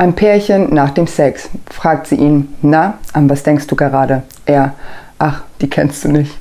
Ein Pärchen nach dem Sex. Fragt sie ihn, na, an was denkst du gerade? Er, ach, die kennst du nicht.